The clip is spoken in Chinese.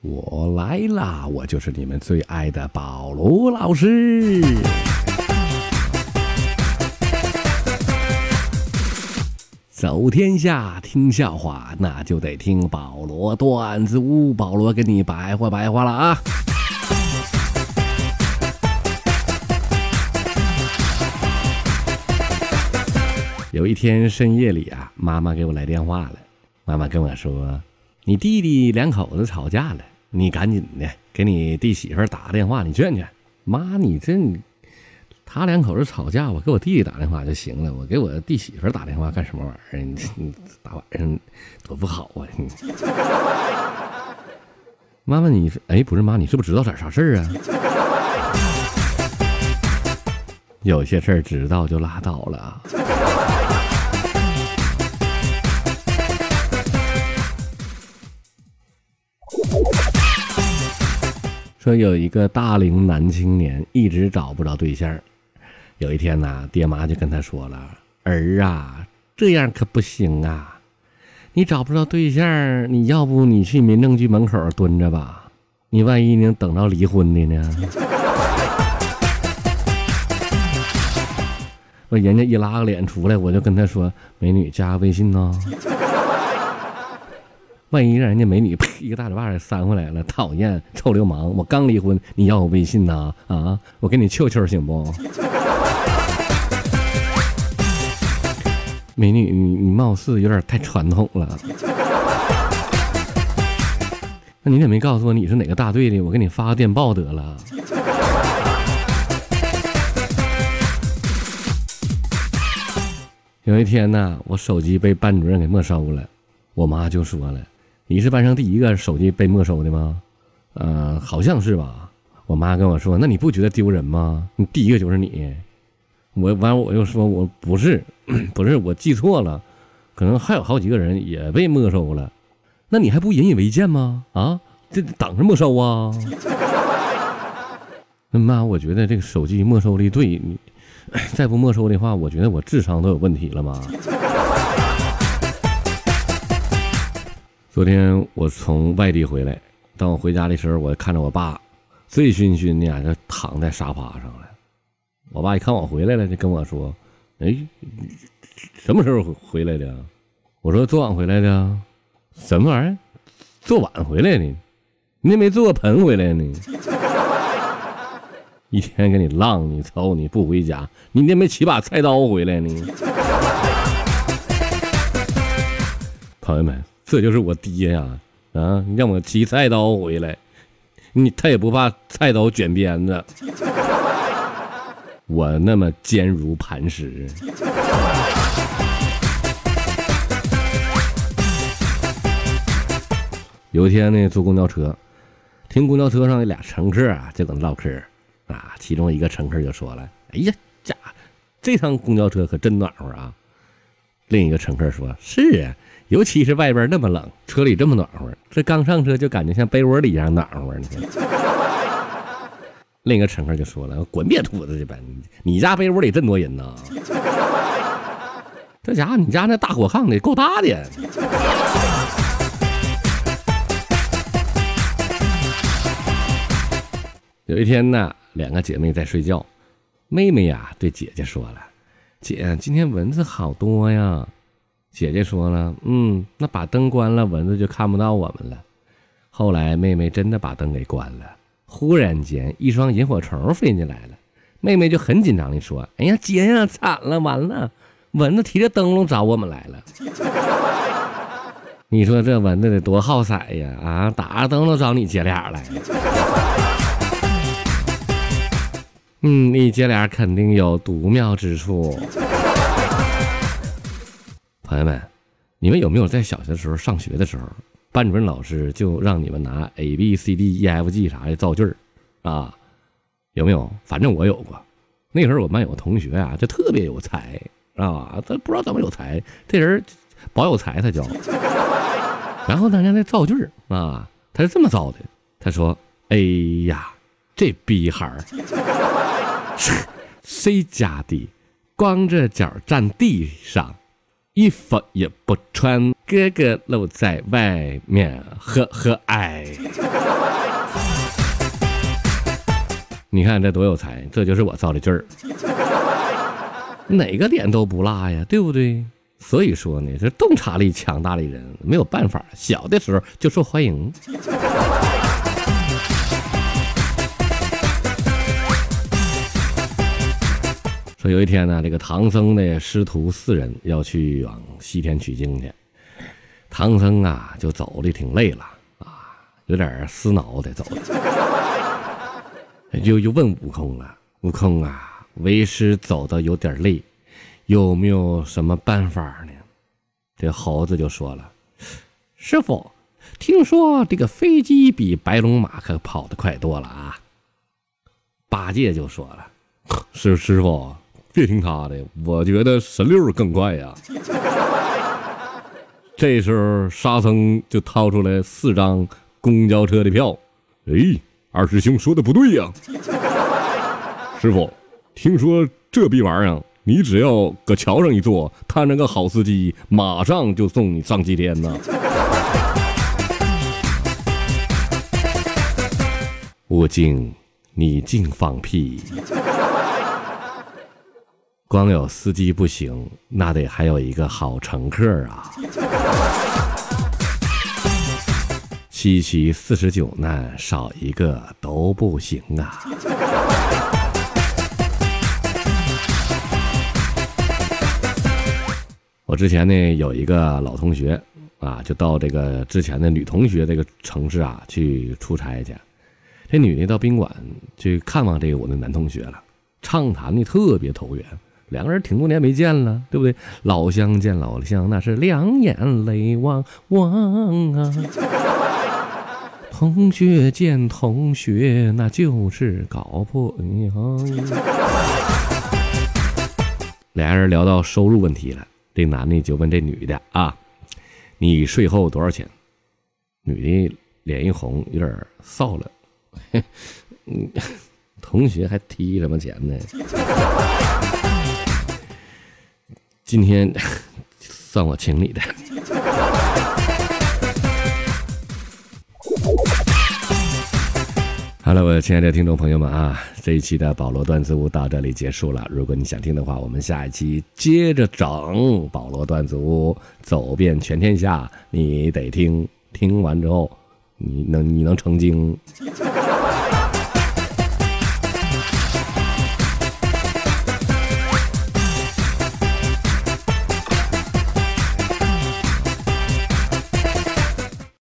我来啦！我就是你们最爱的保罗老师。走天下听笑话，那就得听保罗段子屋。保罗给你白话白话了啊！有一天深夜里啊，妈妈给我来电话了。妈妈跟我说：“你弟弟两口子吵架了。”你赶紧的给你弟媳妇打个电话，你劝劝妈。你这他两口子吵架，我给我弟弟打电话就行了。我给我弟媳妇打电话干什么玩意儿？你你大晚上多不好啊！妈妈，你是哎，不是妈，你是不是知道点啥事儿啊？有些事儿知道就拉倒了。说有一个大龄男青年一直找不着对象，有一天呐，爹妈就跟他说了：“儿啊，这样可不行啊！你找不着对象，你要不你去民政局门口蹲着吧？你万一能等到离婚的呢？” 我人家一拉个脸出来，我就跟他说：“美女，加个微信呢。”万一让人家美女 呸一个大嘴巴给扇回来了，讨厌臭流氓！我刚离婚，你要我微信呐？啊，我给你求求行不？美女，你你貌似有点太传统了。那你怎么没告诉我你是哪个大队的？我给你发个电报得了。有一天呢，我手机被班主任给没收了，我妈就说了。你是班上第一个手机被没收的吗？嗯，好像是吧。我妈跟我说：“那你不觉得丢人吗？你第一个就是你。”我完，我又说：“我不是，不是，我记错了，可能还有好几个人也被没收了。那你还不引以为戒吗？啊，这等着没收啊？” 那妈，我觉得这个手机没收的对，你再不没收的话，我觉得我智商都有问题了吗？昨天我从外地回来，当我回家的时候，我看着我爸醉醺醺的就躺在沙发上了。我爸一看我回来了，就跟我说：“哎，什么时候回来的？”我说：“昨晚回来的。”什么玩意儿？昨晚回来的？你也没做个盆回来呢？一天给你浪你操你不回家，你那没起把菜刀回来呢？朋友们。这就是我爹呀！啊，让我骑菜刀回来，你他也不怕菜刀卷鞭子。我那么坚如磐石。有一天呢，坐公交车，听公交车上的俩乘客啊，就搁那唠嗑啊。其中一个乘客就说了：“哎呀，家这趟公交车可真暖和啊！”另一个乘客说：“是啊。”尤其是外边那么冷，车里这么暖和，这刚上车就感觉像被窝里一样暖和。你 另一个乘客就说了：“滚别犊子去吧！你家被窝里这么多人呢？这家伙，你家那大火炕得够大的。”有一天呢，两个姐妹在睡觉，妹妹呀对姐姐说了：“姐，今天蚊子好多呀。”姐姐说了：“嗯，那把灯关了，蚊子就看不到我们了。”后来妹妹真的把灯给关了，忽然间一双萤火虫飞进来了，妹妹就很紧张地说：“哎呀，姐呀，惨了，完了，蚊子提着灯笼找我们来了。”你说这蚊子得多好色呀！啊，打着灯笼找你姐俩来了。嗯，你姐俩肯定有独妙之处。朋友们，你们有没有在小学时候上学的时候，班主任老师就让你们拿 A B C D E F G 啥的造句儿啊？有没有？反正我有过。那时候我们班有个同学啊，就特别有才啊，他不知道怎么有才，这人保有才，他叫。然后呢，家那造句儿啊，他是这么造的，他说：“哎呀，这逼孩儿。” 谁家的，光着脚站地上，衣服也不穿，哥哥露在外面，呵呵哎。你看这多有才，这就是我造的句儿，哪个点都不落呀，对不对？所以说呢，这洞察力强大的人没有办法，小的时候就受欢迎。有一天呢，这个唐僧的师徒四人要去往西天取经去，唐僧啊就走的挺累了啊，有点死脑袋走的，就又问悟空了：“悟空啊，为师走的有点累。”有没有什么办法呢？这猴子就说了：“师傅，听说这个飞机比白龙马可跑得快多了啊。”八戒就说了：“ 师师傅，别听他的，我觉得神六更快呀。”这时候沙僧就掏出来四张公交车的票。哎，二师兄说的不对呀，师傅，听说这逼玩意儿。你只要搁桥上一坐，他那个好司机马上就送你上西天呢。悟净，你净放屁！光有司机不行，那得还有一个好乘客啊。七七四十九难，少一个都不行啊。我之前呢有一个老同学啊，就到这个之前的女同学这个城市啊去出差去。这女的到宾馆去看望这个我的男同学了，畅谈的特别投缘，两个人挺多年没见了，对不对？老乡见老乡，那是两眼泪汪汪啊！同学见同学，那就是搞破呀。俩人聊到收入问题了。这男的就问这女的啊：“你税后多少钱？”女的脸一红，有点臊了。嗯，同学还提什么钱呢？今天 算我请你的。好了，我亲爱的听众朋友们啊，这一期的保罗段子屋到这里结束了。如果你想听的话，我们下一期接着整保罗段子屋，走遍全天下，你得听。听完之后，你能你能成精。